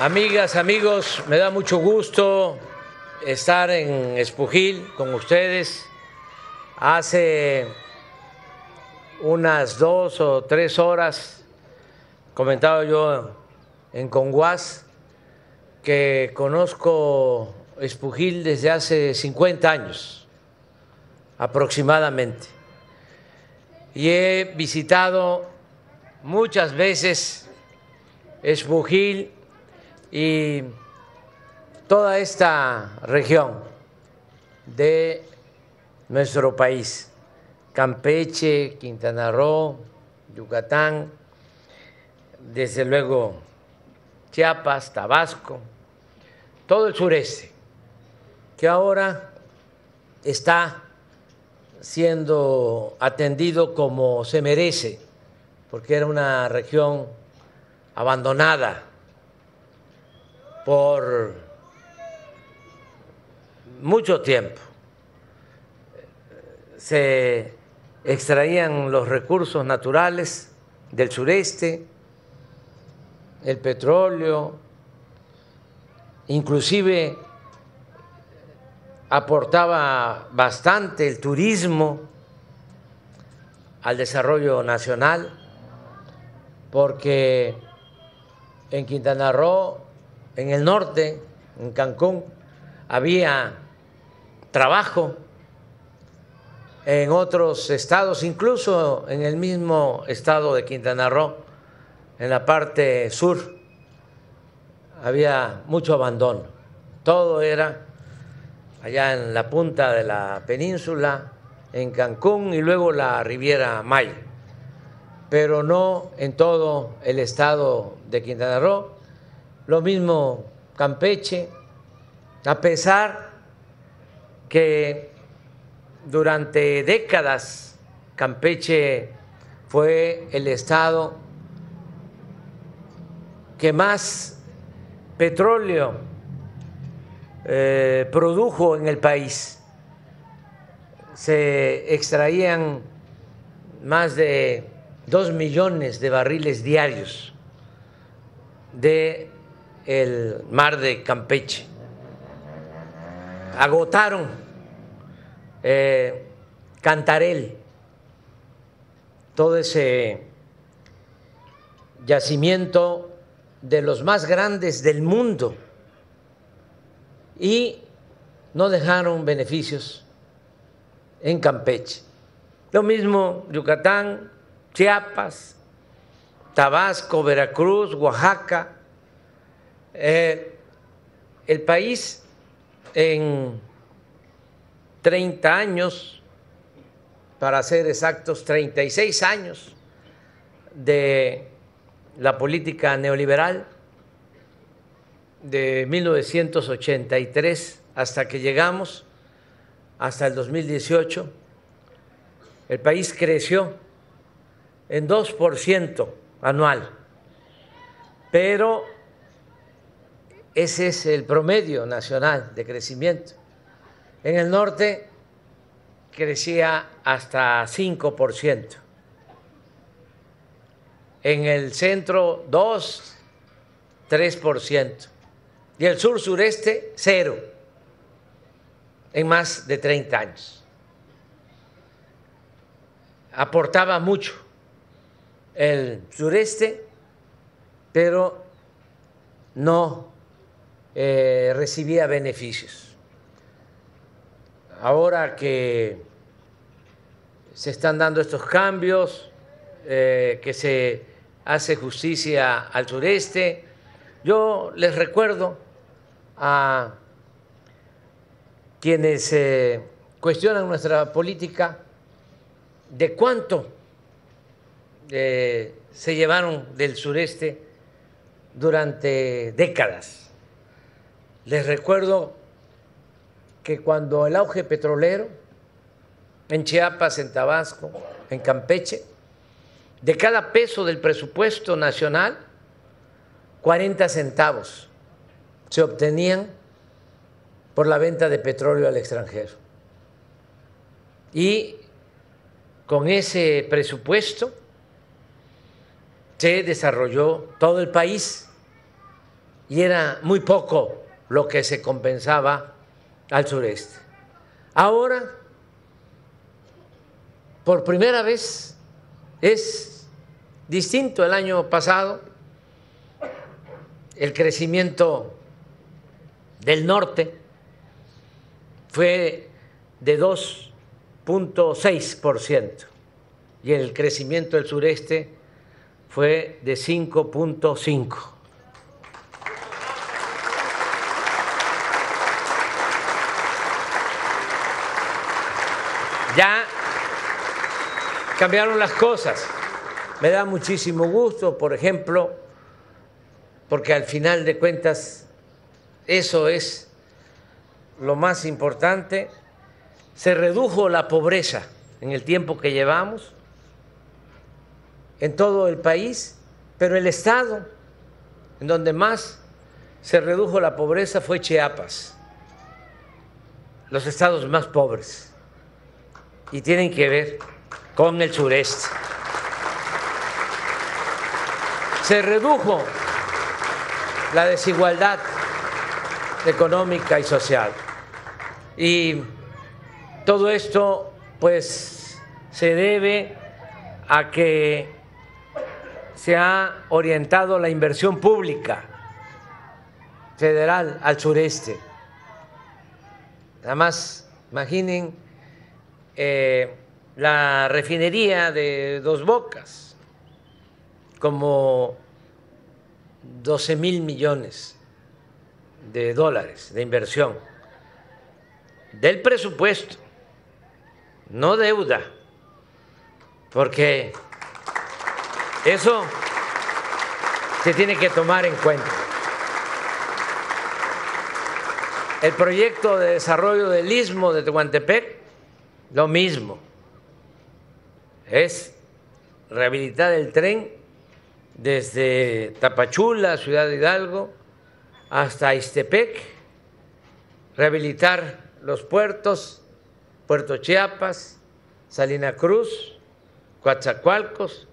Amigas, amigos, me da mucho gusto estar en Espujil con ustedes. Hace unas dos o tres horas comentaba yo en Conguas que conozco Espujil desde hace 50 años aproximadamente y he visitado muchas veces Espujil y toda esta región de nuestro país, Campeche, Quintana Roo, Yucatán, desde luego Chiapas, Tabasco, todo el sureste, que ahora está siendo atendido como se merece, porque era una región abandonada por mucho tiempo. Se extraían los recursos naturales del sureste, el petróleo, inclusive aportaba bastante el turismo al desarrollo nacional, porque en Quintana Roo, en el norte, en Cancún, había trabajo, en otros estados, incluso en el mismo estado de Quintana Roo, en la parte sur, había mucho abandono. Todo era allá en la punta de la península, en Cancún y luego la Riviera Maya, pero no en todo el estado de Quintana Roo. Lo mismo Campeche, a pesar que durante décadas Campeche fue el estado que más petróleo eh, produjo en el país. Se extraían más de dos millones de barriles diarios de el mar de Campeche. Agotaron eh, Cantarel, todo ese yacimiento de los más grandes del mundo y no dejaron beneficios en Campeche. Lo mismo Yucatán, Chiapas, Tabasco, Veracruz, Oaxaca. Eh, el país en 30 años, para ser exactos, 36 años de la política neoliberal de 1983 hasta que llegamos, hasta el 2018, el país creció en 2% anual, pero ese es el promedio nacional de crecimiento. En el norte crecía hasta 5%, en el centro 2, 3% y el sur sureste cero en más de 30 años. Aportaba mucho el sureste, pero no eh, recibía beneficios. Ahora que se están dando estos cambios, eh, que se hace justicia al sureste, yo les recuerdo a quienes eh, cuestionan nuestra política de cuánto se llevaron del sureste durante décadas. Les recuerdo que cuando el auge petrolero en Chiapas, en Tabasco, en Campeche, de cada peso del presupuesto nacional, 40 centavos se obtenían por la venta de petróleo al extranjero. Y con ese presupuesto se desarrolló todo el país y era muy poco lo que se compensaba al sureste. Ahora, por primera vez, es distinto el año pasado, el crecimiento del norte fue de 2.6% y el crecimiento del sureste fue de 5.5%. Ya cambiaron las cosas. Me da muchísimo gusto, por ejemplo, porque al final de cuentas eso es lo más importante. Se redujo la pobreza en el tiempo que llevamos en todo el país, pero el estado en donde más se redujo la pobreza fue Chiapas, los estados más pobres y tienen que ver con el sureste. Se redujo la desigualdad económica y social. Y todo esto pues se debe a que se ha orientado la inversión pública federal al sureste. Además, imaginen eh, la refinería de Dos Bocas, como 12 mil millones de dólares de inversión del presupuesto, no deuda, porque eso se tiene que tomar en cuenta. El proyecto de desarrollo del istmo de Tehuantepec lo mismo. Es rehabilitar el tren desde Tapachula, Ciudad de Hidalgo, hasta Istepec, rehabilitar los puertos, Puerto Chiapas, Salina Cruz, Coatzacoalcos,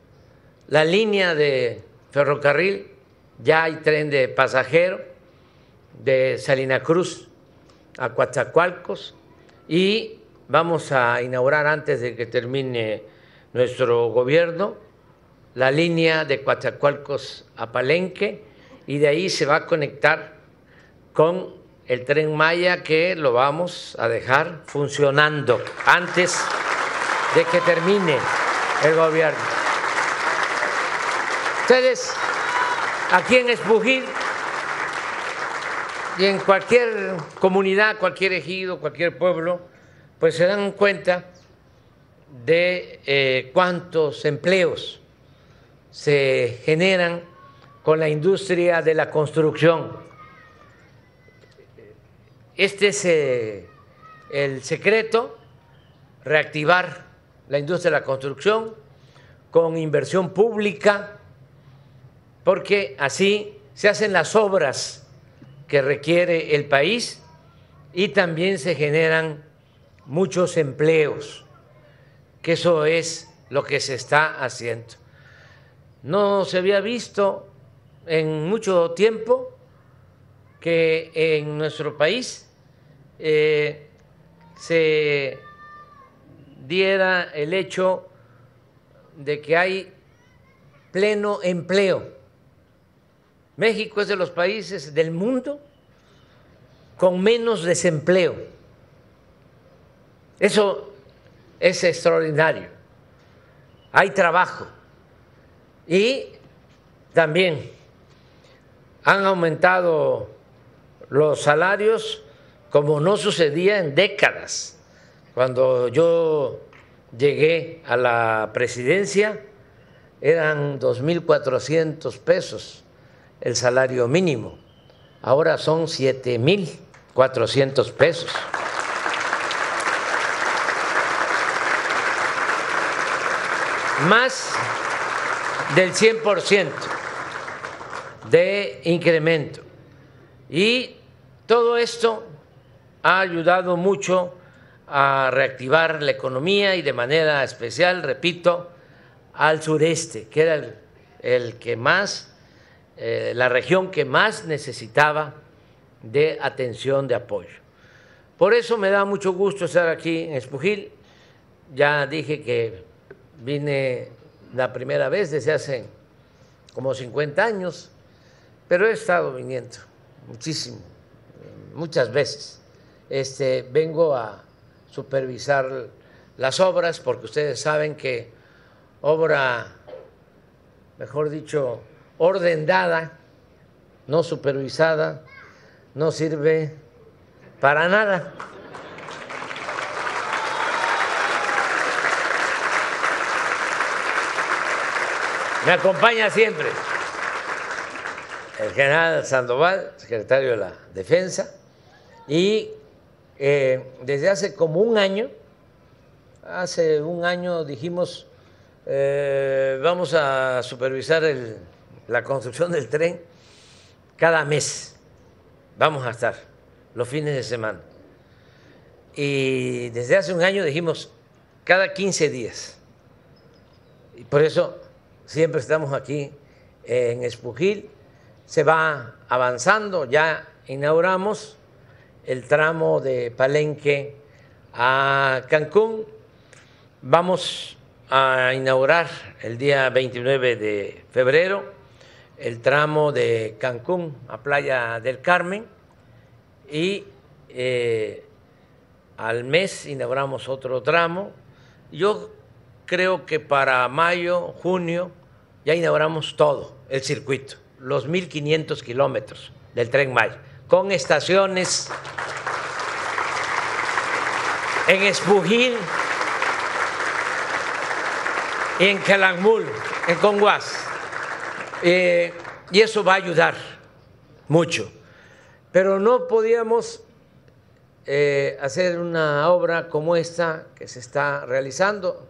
la línea de ferrocarril, ya hay tren de pasajero de Salina Cruz a Coatzacoalcos y vamos a inaugurar antes de que termine nuestro gobierno la línea de Coatzacoalcos a Palenque y de ahí se va a conectar con el tren Maya que lo vamos a dejar funcionando antes de que termine el gobierno. Ustedes aquí en Espujil y en cualquier comunidad, cualquier ejido, cualquier pueblo, pues se dan cuenta de eh, cuántos empleos se generan con la industria de la construcción. Este es eh, el secreto, reactivar la industria de la construcción con inversión pública, porque así se hacen las obras que requiere el país y también se generan muchos empleos, que eso es lo que se está haciendo. No se había visto en mucho tiempo que en nuestro país eh, se diera el hecho de que hay pleno empleo. México es de los países del mundo con menos desempleo. Eso es extraordinario. Hay trabajo. Y también han aumentado los salarios como no sucedía en décadas. Cuando yo llegué a la presidencia eran 2.400 pesos el salario mínimo. Ahora son 7.400 pesos. Más del 100% de incremento. Y todo esto ha ayudado mucho a reactivar la economía y de manera especial, repito, al sureste, que era el, que más eh, la región que más necesitaba de atención, de apoyo. Por eso me da mucho gusto estar aquí en Espujil. Ya dije que vine la primera vez desde hace como 50 años, pero he estado viniendo muchísimo, muchas veces. Este, vengo a supervisar las obras porque ustedes saben que obra, mejor dicho, ordenada, no supervisada, no sirve para nada. Me acompaña siempre el general Sandoval, secretario de la Defensa, y eh, desde hace como un año, hace un año dijimos, eh, vamos a supervisar la construcción del tren cada mes, vamos a estar los fines de semana. Y desde hace un año dijimos, cada 15 días. Y por eso siempre estamos aquí en Espujil, se va avanzando, ya inauguramos el tramo de Palenque a Cancún, vamos a inaugurar el día 29 de febrero el tramo de Cancún a Playa del Carmen. Y eh, al mes inauguramos otro tramo. Yo creo que para mayo, junio, ya inauguramos todo el circuito, los 1.500 kilómetros del tren Maya, con estaciones en Espujil y en Calakmul, en Conguas. Eh, y eso va a ayudar mucho. Pero no podíamos eh, hacer una obra como esta que se está realizando.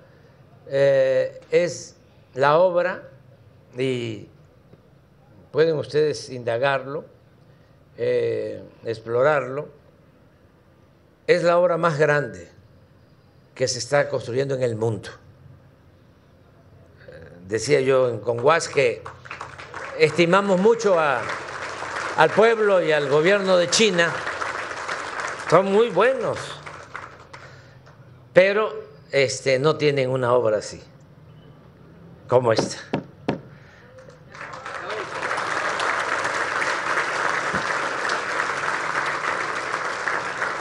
Eh, es la obra y pueden ustedes indagarlo, eh, explorarlo, es la obra más grande que se está construyendo en el mundo. Eh, decía yo en Conguas que estimamos mucho al pueblo y al gobierno de China, son muy buenos, pero este, no tienen una obra así como esta.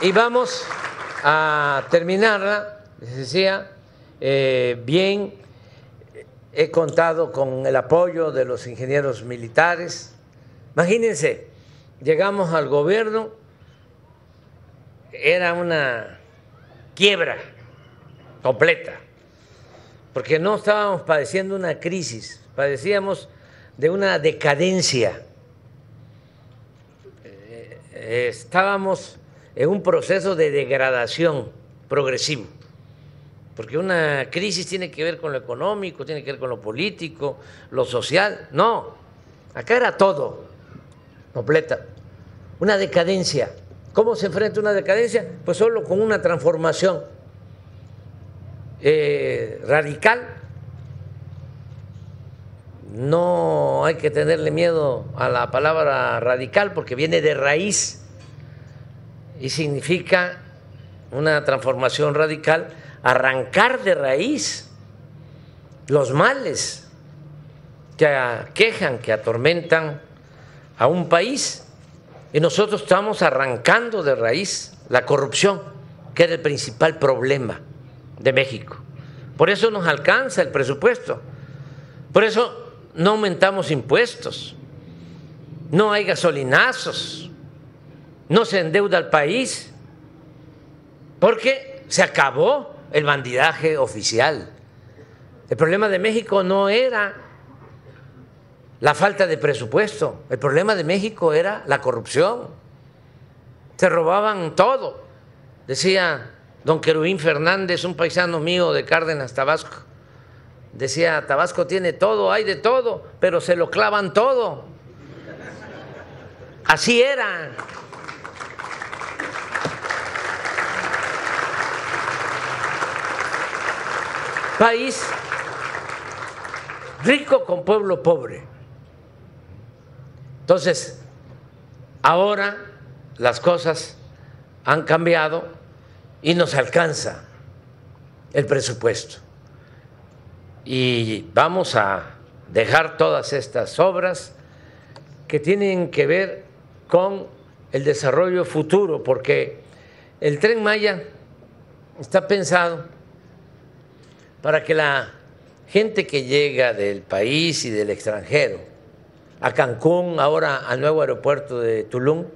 Y vamos a terminarla, les decía, eh, bien, he contado con el apoyo de los ingenieros militares. Imagínense, llegamos al gobierno, era una quiebra completa, porque no estábamos padeciendo una crisis, padecíamos de una decadencia. Eh, estábamos en un proceso de degradación progresivo, porque una crisis tiene que ver con lo económico, tiene que ver con lo político, lo social, no, acá era todo, completa, una decadencia. ¿Cómo se enfrenta una decadencia? Pues solo con una transformación eh, radical. No hay que tenerle miedo a la palabra radical porque viene de raíz y significa una transformación radical, arrancar de raíz los males que aquejan, que atormentan a un país. Y nosotros estamos arrancando de raíz la corrupción, que era el principal problema de México. Por eso nos alcanza el presupuesto. Por eso no aumentamos impuestos. No hay gasolinazos no se endeuda el país, porque se acabó el bandidaje oficial. El problema de México no era la falta de presupuesto, el problema de México era la corrupción. Se robaban todo. Decía don Querubín Fernández, un paisano mío de Cárdenas, Tabasco. Decía, Tabasco tiene todo, hay de todo, pero se lo clavan todo. Así era. País rico con pueblo pobre. Entonces, ahora las cosas han cambiado y nos alcanza el presupuesto. Y vamos a dejar todas estas obras que tienen que ver con el desarrollo futuro, porque el tren Maya está pensado para que la gente que llega del país y del extranjero a Cancún, ahora al nuevo aeropuerto de Tulum,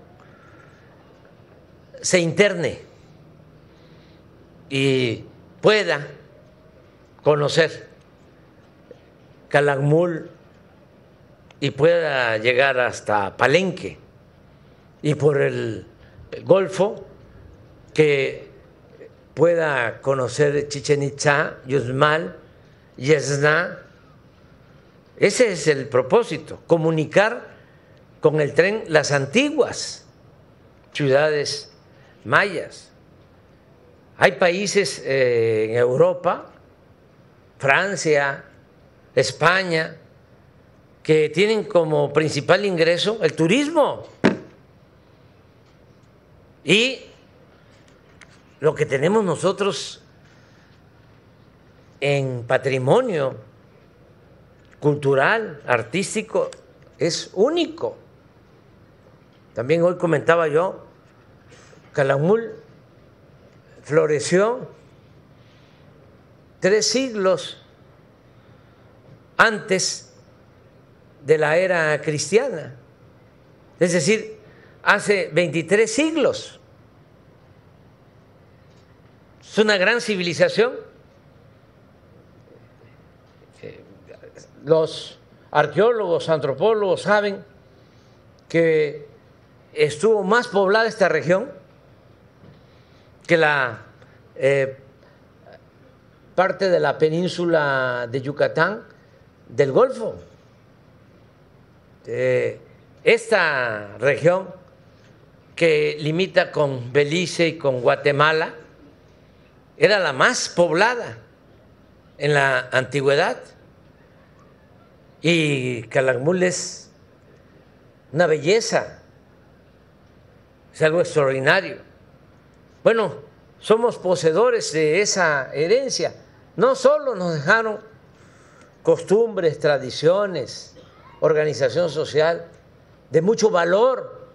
se interne y pueda conocer Calakmul y pueda llegar hasta Palenque y por el Golfo que pueda conocer Chichen Itza, Yuzmal, Yesna. Ese es el propósito, comunicar con el tren las antiguas ciudades mayas. Hay países eh, en Europa, Francia, España, que tienen como principal ingreso el turismo. Y lo que tenemos nosotros en patrimonio cultural, artístico, es único. También hoy comentaba yo, Calamul floreció tres siglos antes de la era cristiana, es decir, hace 23 siglos. Es una gran civilización. Los arqueólogos, antropólogos saben que estuvo más poblada esta región que la eh, parte de la península de Yucatán del Golfo. Eh, esta región que limita con Belice y con Guatemala era la más poblada en la antigüedad y Calakmul es una belleza, es algo extraordinario. Bueno, somos poseedores de esa herencia. No solo nos dejaron costumbres, tradiciones, organización social de mucho valor,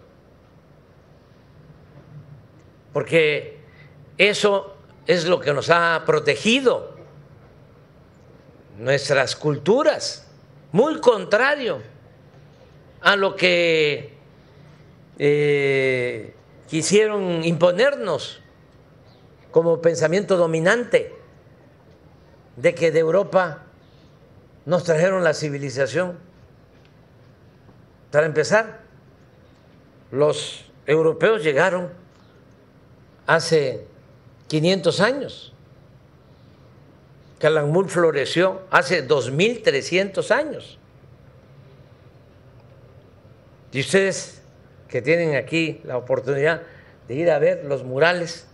porque eso es lo que nos ha protegido, nuestras culturas, muy contrario a lo que eh, quisieron imponernos como pensamiento dominante de que de Europa nos trajeron la civilización. Para empezar, los europeos llegaron hace 500 años. Calakmul floreció hace 2.300 años. Y ustedes que tienen aquí la oportunidad de ir a ver los murales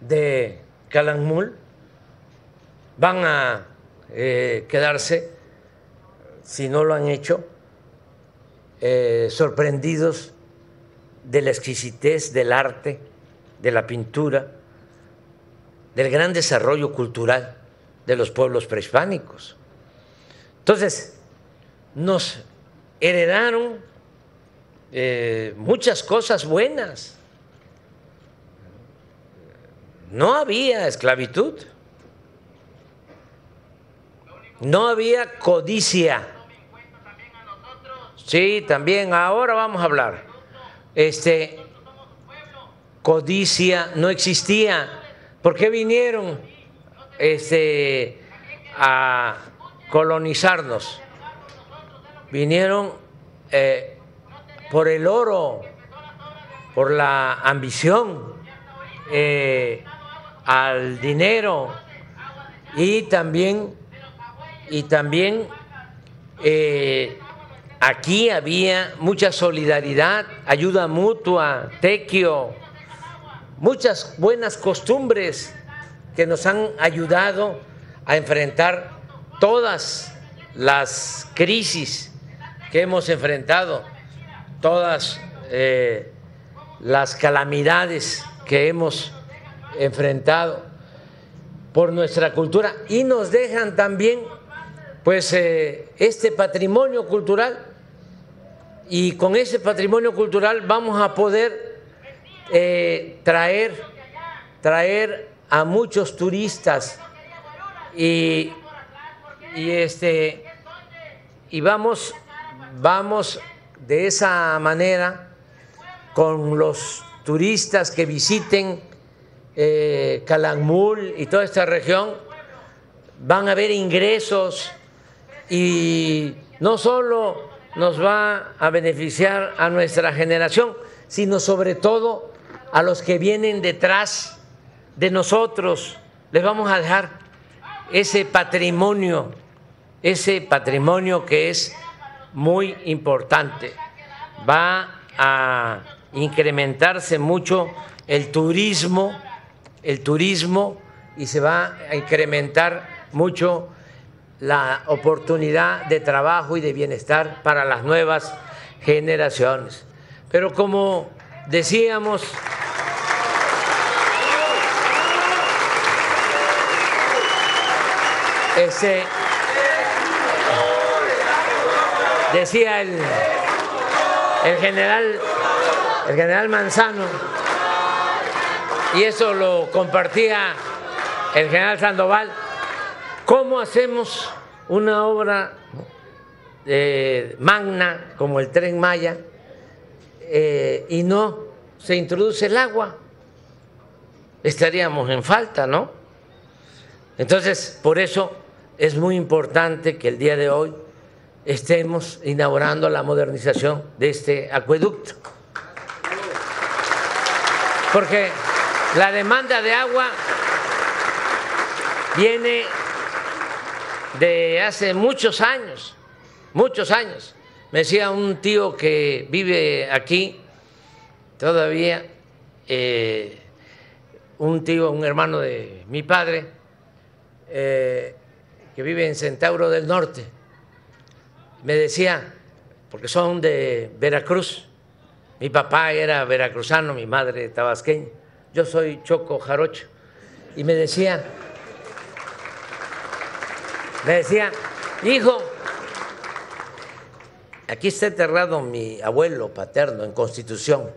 de Calakmul, van a eh, quedarse, si no lo han hecho, eh, sorprendidos de la exquisitez del arte, de la pintura, del gran desarrollo cultural de los pueblos prehispánicos. Entonces, nos heredaron eh, muchas cosas buenas. No había esclavitud. No había codicia. Sí, también. Ahora vamos a hablar. Este, codicia no existía. ¿Por qué vinieron este, a colonizarnos? Vinieron eh, por el oro, por la ambición, eh, al dinero y también y también eh, aquí había mucha solidaridad, ayuda mutua, tequio, muchas buenas costumbres que nos han ayudado a enfrentar todas las crisis que hemos enfrentado, todas eh, las calamidades que hemos enfrentado por nuestra cultura. Y nos dejan también pues eh, este patrimonio cultural. Y con ese patrimonio cultural vamos a poder eh, traer traer a muchos turistas y, y este y vamos vamos de esa manera con los turistas que visiten eh, y toda esta región, van a haber ingresos y no solo nos va a beneficiar a nuestra generación, sino sobre todo a los que vienen detrás de nosotros. Les vamos a dejar ese patrimonio, ese patrimonio que es muy importante. Va a incrementarse mucho el turismo, el turismo y se va a incrementar mucho la oportunidad de trabajo y de bienestar para las nuevas generaciones. Pero como decíamos, ese decía el, el general el general Manzano. Y eso lo compartía el general Sandoval. Cómo hacemos una obra eh, magna como el tren Maya eh, y no se introduce el agua estaríamos en falta, ¿no? Entonces, por eso es muy importante que el día de hoy estemos inaugurando la modernización de este acueducto. Porque la demanda de agua viene de hace muchos años, muchos años. Me decía un tío que vive aquí todavía, eh, un tío, un hermano de mi padre, eh, que vive en Centauro del Norte me decía, porque son de Veracruz, mi papá era veracruzano, mi madre tabasqueña, yo soy choco jarocho, y me decía, me decía, hijo, aquí está enterrado mi abuelo paterno en Constitución,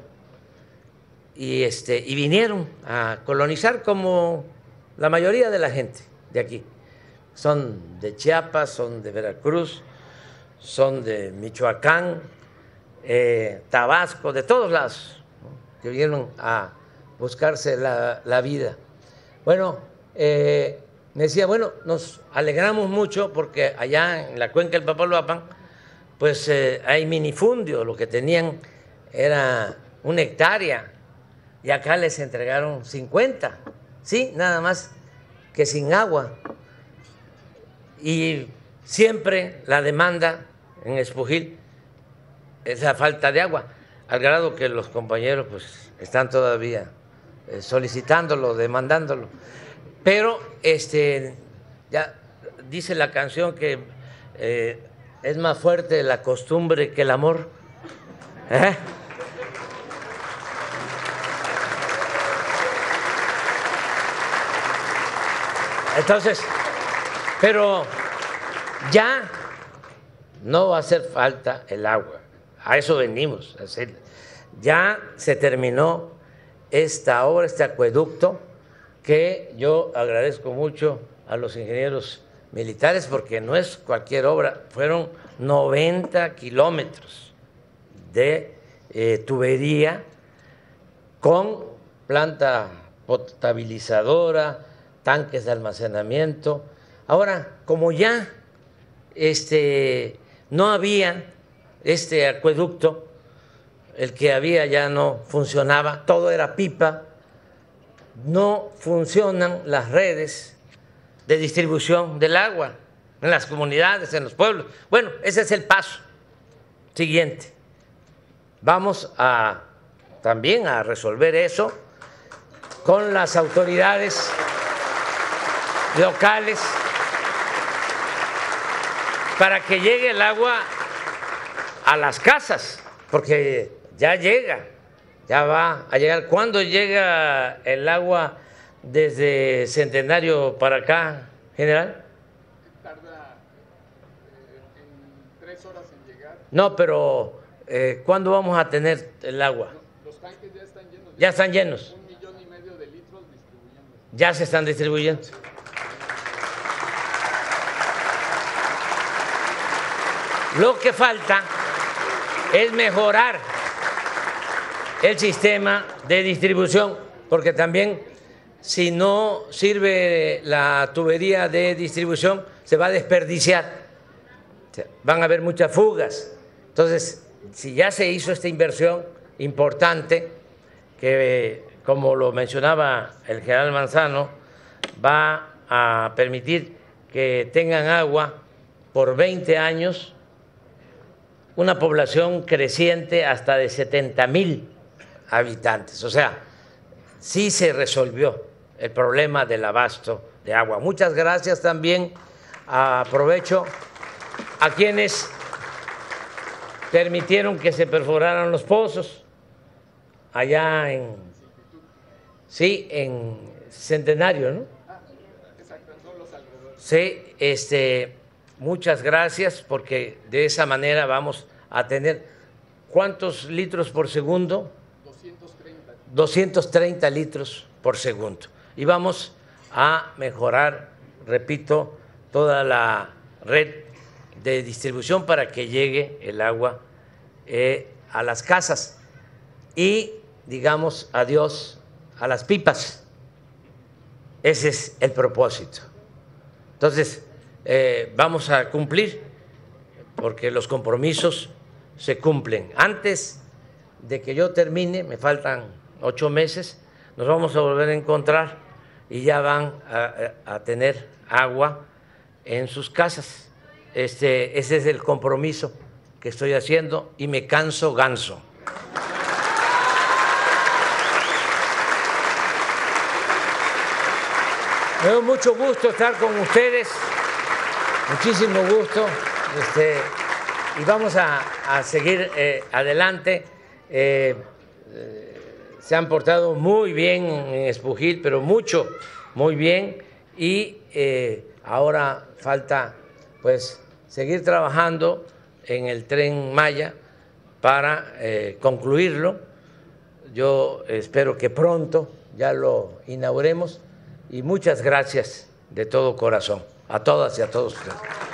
y, este, y vinieron a colonizar como la mayoría de la gente de aquí. Son de Chiapas, son de Veracruz, son de Michoacán, eh, Tabasco, de todos lados, que vinieron a buscarse la, vida. Bueno, eh, me decía, bueno, nos alegramos mucho porque allá en la cuenca del Papaloapan, pues eh, hay minifundio, lo que tenían era una hectárea y acá les entregaron 50, sí, nada más que sin agua. Y siempre la demanda en Espujil es la falta de agua, al grado que los compañeros pues están todavía eh, solicitándolo, demandándolo. Pero este ya dice la canción que eh, es más fuerte la costumbre que el amor. ¿Eh? Entonces, pero ya no va a hacer falta el agua. A eso venimos. Ya se terminó esta obra, este acueducto, que yo agradezco mucho a los ingenieros militares porque no es cualquier obra, fueron 90 kilómetros de eh, tubería con planta potabilizadora, tanques de almacenamiento. Ahora, como ya este, no había este acueducto, el que había ya no funcionaba, todo era pipa, no funcionan las redes de distribución del agua en las comunidades, en los pueblos. Bueno, ese es el paso siguiente. Vamos a también a resolver eso con las autoridades locales para que llegue el agua a las casas, porque ya llega, ya va a llegar. ¿Cuándo llega el agua desde Centenario para acá, general? Tarda eh, en tres horas en llegar. No, pero eh, ¿cuándo vamos a tener el agua? Los tanques ya están llenos. Ya están llenos, Un millón y medio de litros distribuyendo. ya se están distribuyendo. Lo que falta es mejorar el sistema de distribución, porque también si no sirve la tubería de distribución, se va a desperdiciar. Van a haber muchas fugas. Entonces, si ya se hizo esta inversión importante, que como lo mencionaba el general Manzano, va a permitir que tengan agua por 20 años una población creciente hasta de 70 mil habitantes. O sea, sí se resolvió el problema del abasto de agua. Muchas gracias también. Aprovecho a quienes permitieron que se perforaran los pozos allá en, sí, en Centenario, ¿no? Alrededores. Sí, este, muchas gracias porque de esa manera vamos a tener cuántos litros por segundo, 230. 230 litros por segundo. Y vamos a mejorar, repito, toda la red de distribución para que llegue el agua eh, a las casas y digamos adiós a las pipas. Ese es el propósito. Entonces, eh, vamos a cumplir, porque los compromisos se cumplen. Antes de que yo termine, me faltan ocho meses, nos vamos a volver a encontrar y ya van a, tener agua en sus casas. Este, ese es el compromiso que estoy haciendo y me canso ganso. Me da mucho gusto estar con ustedes, muchísimo gusto, este, y vamos a, seguir eh, adelante. Eh, eh, se han portado muy bien en Espujil, pero mucho, muy bien, y ahora falta pues seguir trabajando en el tren Maya para concluirlo. Yo espero que pronto ya lo inauguremos y muchas gracias de todo corazón a todas y a todos ustedes.